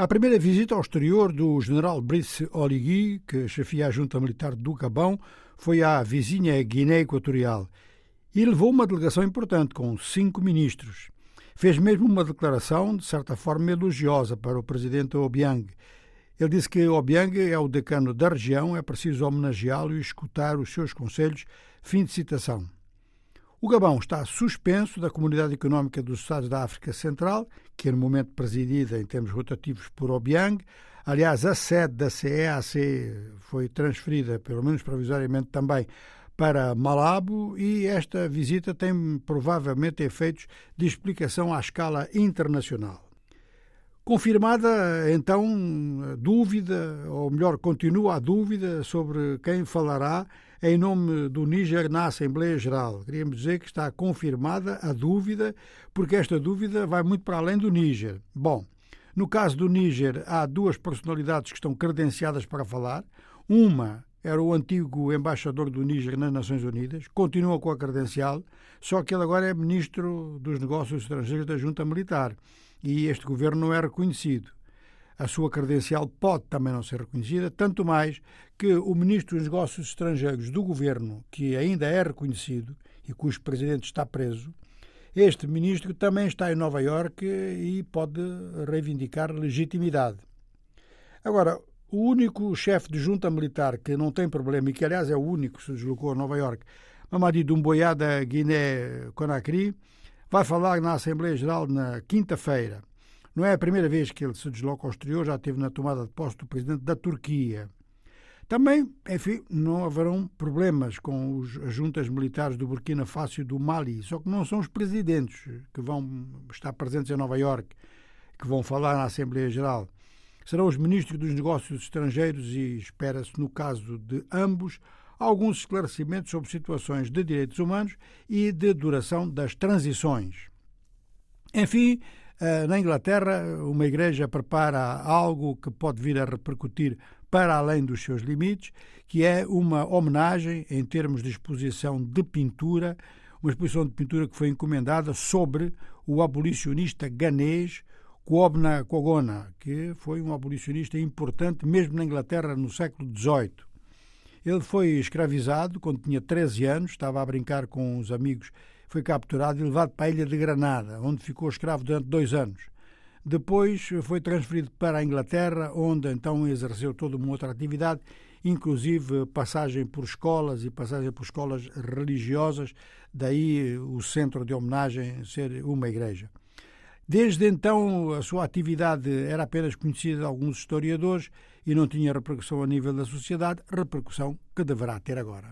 A primeira visita ao exterior do general Brice Oligui, que chefia a junta militar do Gabão, foi à vizinha Guiné Equatorial e levou uma delegação importante, com cinco ministros. Fez mesmo uma declaração, de certa forma, elogiosa para o presidente Obiang. Ele disse que Obiang é o decano da região, é preciso homenageá-lo e escutar os seus conselhos. Fim de citação. O Gabão está suspenso da Comunidade Económica dos Estados da África Central, que é no momento presidida em termos rotativos por Obiang. Aliás, a sede da CEAC foi transferida, pelo menos provisoriamente também, para Malabo e esta visita tem provavelmente efeitos de explicação à escala internacional. Confirmada, então, dúvida, ou melhor, continua a dúvida sobre quem falará em nome do Níger na Assembleia Geral. Queríamos dizer que está confirmada a dúvida, porque esta dúvida vai muito para além do Níger. Bom, no caso do Níger, há duas personalidades que estão credenciadas para falar. Uma era o antigo embaixador do Níger nas Nações Unidas, continua com a credencial, só que ele agora é ministro dos Negócios Estrangeiros da Junta Militar e este governo não é reconhecido a sua credencial pode também não ser reconhecida, tanto mais que o Ministro dos Negócios Estrangeiros do governo, que ainda é reconhecido e cujo presidente está preso, este ministro também está em Nova Iorque e pode reivindicar legitimidade. Agora, o único chefe de junta militar que não tem problema e que, aliás, é o único que se deslocou a Nova Iorque, Mamadi Dumboya da Guiné-Conakry, vai falar na Assembleia Geral na quinta-feira não é a primeira vez que ele se desloca ao exterior, já esteve na tomada de posse do presidente da Turquia. Também, enfim, não haverão problemas com os, as juntas militares do Burkina Faso e do Mali, só que não são os presidentes que vão estar presentes em Nova Iorque, que vão falar na Assembleia Geral. Serão os ministros dos Negócios Estrangeiros e espera-se, no caso de ambos, alguns esclarecimentos sobre situações de direitos humanos e de duração das transições. Enfim, eh, na Inglaterra, uma igreja prepara algo que pode vir a repercutir para além dos seus limites, que é uma homenagem em termos de exposição de pintura, uma exposição de pintura que foi encomendada sobre o abolicionista ganês Kwabna Kogona, que foi um abolicionista importante mesmo na Inglaterra no século XVIII. Ele foi escravizado quando tinha 13 anos, estava a brincar com os amigos foi capturado e levado para a ilha de Granada, onde ficou escravo durante dois anos. Depois foi transferido para a Inglaterra, onde então exerceu toda uma outra atividade, inclusive passagem por escolas e passagem por escolas religiosas, daí o centro de homenagem ser uma igreja. Desde então, a sua atividade era apenas conhecida de alguns historiadores e não tinha repercussão a nível da sociedade, repercussão que deverá ter agora.